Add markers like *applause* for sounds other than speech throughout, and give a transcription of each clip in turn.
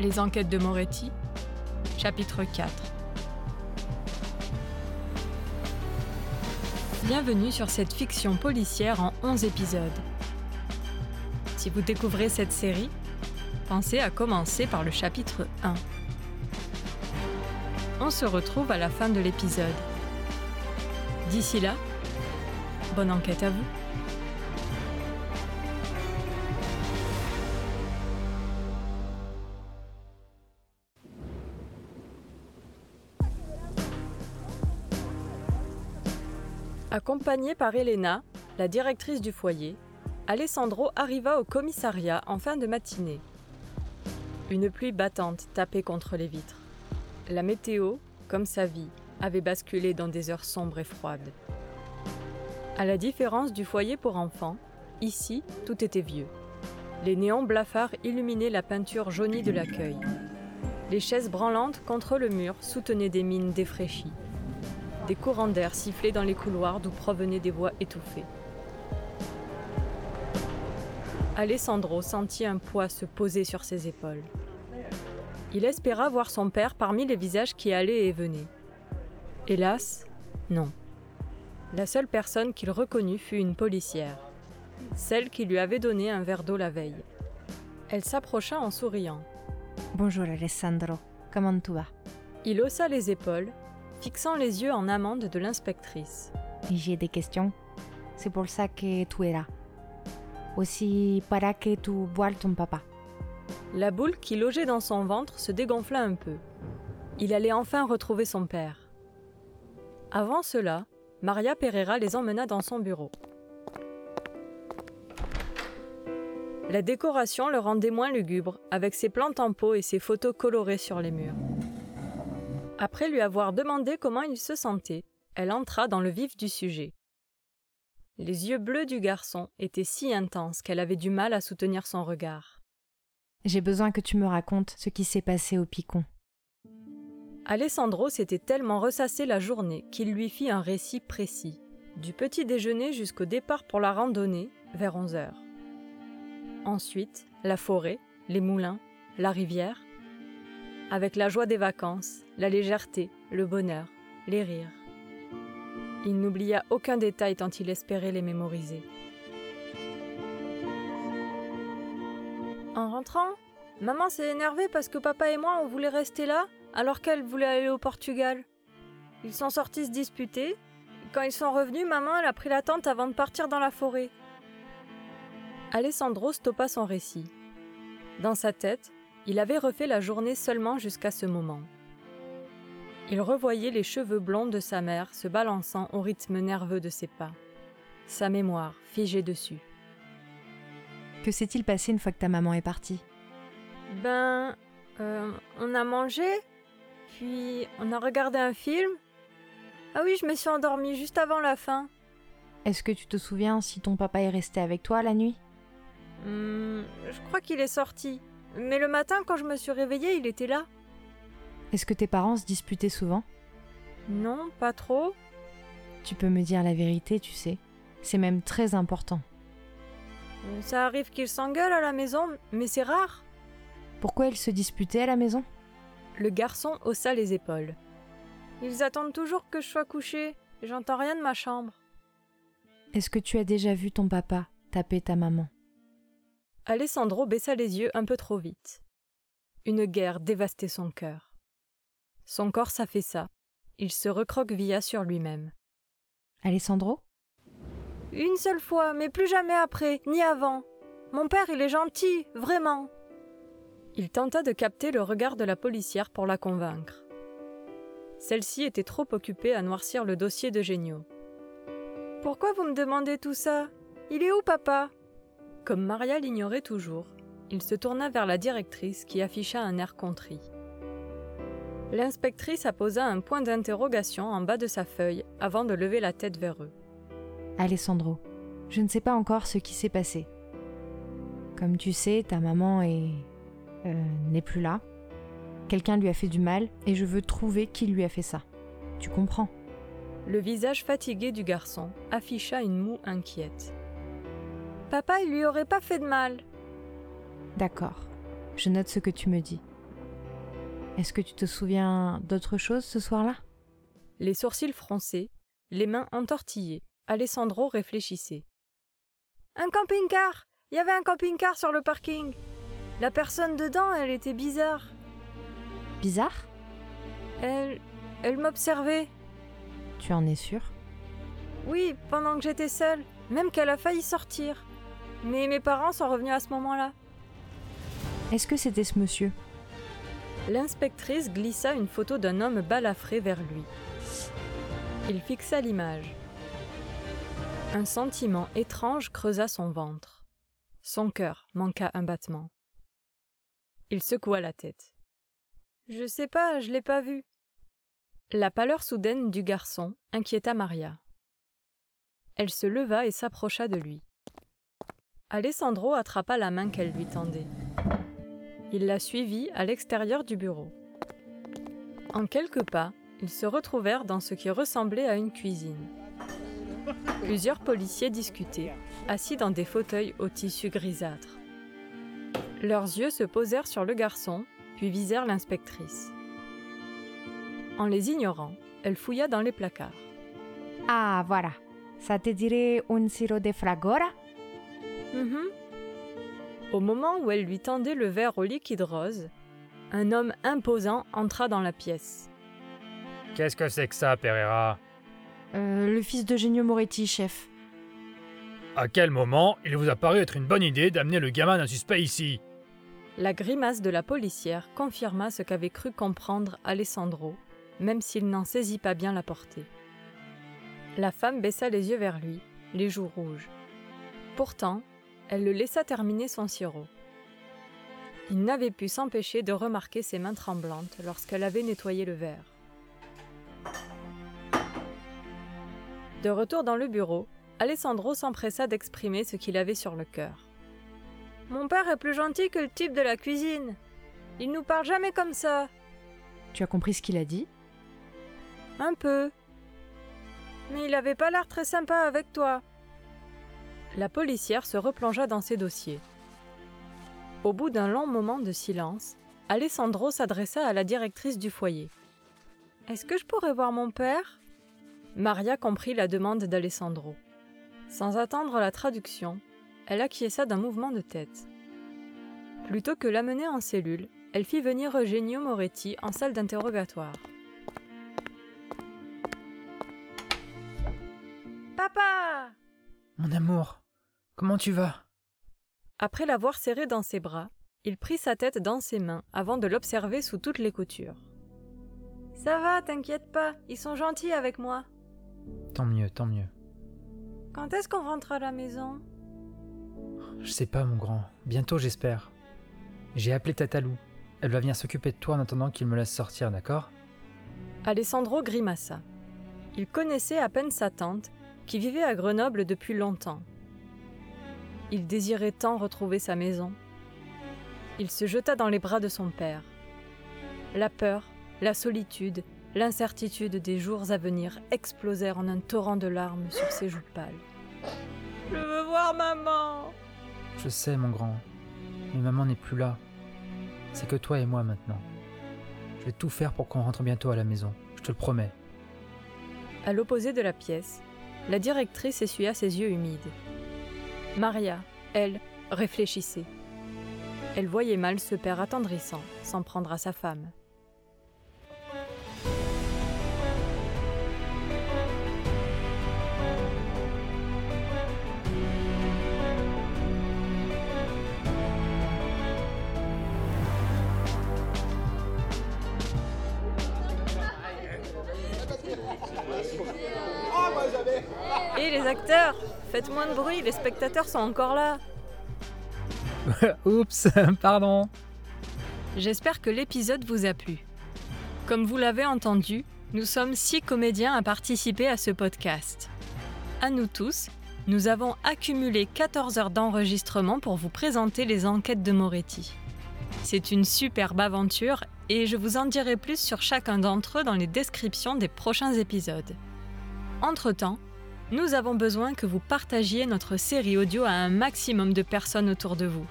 Les enquêtes de Moretti, chapitre 4. Bienvenue sur cette fiction policière en 11 épisodes. Si vous découvrez cette série, pensez à commencer par le chapitre 1. On se retrouve à la fin de l'épisode. D'ici là, bonne enquête à vous. Accompagné par Elena, la directrice du foyer, Alessandro arriva au commissariat en fin de matinée. Une pluie battante tapait contre les vitres. La météo, comme sa vie, avait basculé dans des heures sombres et froides. À la différence du foyer pour enfants, ici, tout était vieux. Les néons blafards illuminaient la peinture jaunie de l'accueil. Les chaises branlantes contre le mur soutenaient des mines défraîchies. Des courants d'air sifflaient dans les couloirs d'où provenaient des voix étouffées. Alessandro sentit un poids se poser sur ses épaules. Il espéra voir son père parmi les visages qui allaient et venaient. Hélas, non. La seule personne qu'il reconnut fut une policière, celle qui lui avait donné un verre d'eau la veille. Elle s'approcha en souriant. Bonjour Alessandro, comment tu vas? Il haussa les épaules fixant les yeux en amande de l'inspectrice. J'ai des questions. C'est pour ça que tu es là. Aussi para que tu vois ton papa. La boule qui logeait dans son ventre se dégonfla un peu. Il allait enfin retrouver son père. Avant cela, Maria Pereira les emmena dans son bureau. La décoration le rendait moins lugubre, avec ses plantes en pot et ses photos colorées sur les murs. Après lui avoir demandé comment il se sentait, elle entra dans le vif du sujet. Les yeux bleus du garçon étaient si intenses qu'elle avait du mal à soutenir son regard. J'ai besoin que tu me racontes ce qui s'est passé au Picon. Alessandro s'était tellement ressassé la journée qu'il lui fit un récit précis, du petit déjeuner jusqu'au départ pour la randonnée, vers 11 heures. Ensuite, la forêt, les moulins, la rivière, avec la joie des vacances, la légèreté, le bonheur, les rires. Il n'oublia aucun détail tant il espérait les mémoriser. En rentrant, maman s'est énervée parce que papa et moi on voulait rester là alors qu'elle voulait aller au Portugal. Ils sont sortis se disputer. Quand ils sont revenus, maman elle a pris la tente avant de partir dans la forêt. Alessandro stoppa son récit. Dans sa tête, il avait refait la journée seulement jusqu'à ce moment. Il revoyait les cheveux blonds de sa mère se balançant au rythme nerveux de ses pas. Sa mémoire figée dessus. Que s'est-il passé une fois que ta maman est partie? Ben, euh, on a mangé, puis on a regardé un film. Ah oui, je me suis endormie juste avant la fin. Est-ce que tu te souviens si ton papa est resté avec toi la nuit? Hmm, je crois qu'il est sorti. Mais le matin, quand je me suis réveillée, il était là. Est-ce que tes parents se disputaient souvent? Non, pas trop. Tu peux me dire la vérité, tu sais. C'est même très important. Ça arrive qu'ils s'engueulent à la maison, mais c'est rare. Pourquoi ils se disputaient à la maison? Le garçon haussa les épaules. Ils attendent toujours que je sois couché. J'entends rien de ma chambre. Est-ce que tu as déjà vu ton papa taper ta maman? Alessandro baissa les yeux un peu trop vite. Une guerre dévastait son cœur. Son corps s'affaissa. Il se recroquevilla sur lui-même. Alessandro? Une seule fois, mais plus jamais après, ni avant. Mon père, il est gentil, vraiment. Il tenta de capter le regard de la policière pour la convaincre. Celle-ci était trop occupée à noircir le dossier de Génio. Pourquoi vous me demandez tout ça? Il est où, papa? Comme Maria l'ignorait toujours, il se tourna vers la directrice qui afficha un air contrit. L'inspectrice apposa un point d'interrogation en bas de sa feuille avant de lever la tête vers eux. Alessandro, je ne sais pas encore ce qui s'est passé. Comme tu sais, ta maman est. euh, n'est plus là. Quelqu'un lui a fait du mal et je veux trouver qui lui a fait ça. Tu comprends? Le visage fatigué du garçon afficha une moue inquiète. Papa, il lui aurait pas fait de mal. D'accord. Je note ce que tu me dis. Est-ce que tu te souviens d'autre chose ce soir-là? Les sourcils froncés, les mains entortillées, Alessandro réfléchissait. Un camping-car Il y avait un camping-car sur le parking. La personne dedans, elle était bizarre. Bizarre? Elle. Elle m'observait. Tu en es sûr Oui, pendant que j'étais seule, même qu'elle a failli sortir. Mais mes parents sont revenus à ce moment-là. Est-ce que c'était ce monsieur? L'inspectrice glissa une photo d'un homme balafré vers lui. Il fixa l'image. Un sentiment étrange creusa son ventre. Son cœur manqua un battement. Il secoua la tête. Je sais pas, je l'ai pas vu. La pâleur soudaine du garçon inquiéta Maria. Elle se leva et s'approcha de lui. Alessandro attrapa la main qu'elle lui tendait. Il la suivit à l'extérieur du bureau. En quelques pas, ils se retrouvèrent dans ce qui ressemblait à une cuisine. Plusieurs policiers discutaient, assis dans des fauteuils au tissu grisâtre. Leurs yeux se posèrent sur le garçon, puis visèrent l'inspectrice. En les ignorant, elle fouilla dans les placards. Ah, voilà. Ça te dirait un sirop de fragora? Mhm. Au moment où elle lui tendait le verre au liquide rose, un homme imposant entra dans la pièce. Qu'est-ce que c'est que ça, Pereira? Euh, Le fils d'Eugenio Moretti, chef. À quel moment il vous a paru être une bonne idée d'amener le gamin d'un suspect ici? La grimace de la policière confirma ce qu'avait cru comprendre Alessandro, même s'il n'en saisit pas bien la portée. La femme baissa les yeux vers lui, les joues rouges. Pourtant, elle le laissa terminer son sirop. Il n'avait pu s'empêcher de remarquer ses mains tremblantes lorsqu'elle avait nettoyé le verre. De retour dans le bureau, Alessandro s'empressa d'exprimer ce qu'il avait sur le cœur. Mon père est plus gentil que le type de la cuisine. Il nous parle jamais comme ça. Tu as compris ce qu'il a dit? Un peu. Mais il avait pas l'air très sympa avec toi. La policière se replongea dans ses dossiers. Au bout d'un long moment de silence, Alessandro s'adressa à la directrice du foyer. Est-ce que je pourrais voir mon père? Maria comprit la demande d'Alessandro. Sans attendre la traduction, elle acquiesça d'un mouvement de tête. Plutôt que l'amener en cellule, elle fit venir Eugenio Moretti en salle d'interrogatoire. Papa Mon amour, comment tu vas? Après l'avoir serré dans ses bras, il prit sa tête dans ses mains avant de l'observer sous toutes les coutures. Ça va, t'inquiète pas, ils sont gentils avec moi. Tant mieux, tant mieux. Quand est-ce qu'on rentre à la maison? Je sais pas, mon grand. Bientôt, j'espère. J'ai appelé Tatalou. Elle va venir s'occuper de toi en attendant qu'il me laisse sortir, d'accord? Alessandro grimaça. Il connaissait à peine sa tante, qui vivait à Grenoble depuis longtemps. Il désirait tant retrouver sa maison. Il se jeta dans les bras de son père. La peur, la solitude, l'incertitude des jours à venir explosèrent en un torrent de larmes sur ses joues pâles. Je veux voir maman Je sais, mon grand. Mais maman n'est plus là. C'est que toi et moi maintenant. Je vais tout faire pour qu'on rentre bientôt à la maison. Je te le promets. À l'opposé de la pièce, la directrice essuya ses yeux humides. Maria, elle, réfléchissait. Elle voyait mal ce père attendrissant s'en prendre à sa femme. Et les acteurs? Faites moins de bruit, les spectateurs sont encore là. *laughs* Oups, *laughs* pardon. J'espère que l'épisode vous a plu. Comme vous l'avez entendu, nous sommes six comédiens à participer à ce podcast. À nous tous, nous avons accumulé 14 heures d'enregistrement pour vous présenter les enquêtes de Moretti. C'est une superbe aventure et je vous en dirai plus sur chacun d'entre eux dans les descriptions des prochains épisodes. Entre-temps, nous avons besoin que vous partagiez notre série audio à un maximum de personnes autour de vous.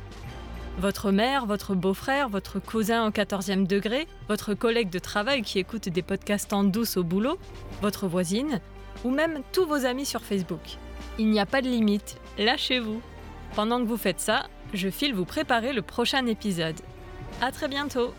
Votre mère, votre beau-frère, votre cousin au 14e degré, votre collègue de travail qui écoute des podcasts en douce au boulot, votre voisine, ou même tous vos amis sur Facebook. Il n'y a pas de limite, lâchez-vous. Pendant que vous faites ça, je file vous préparer le prochain épisode. À très bientôt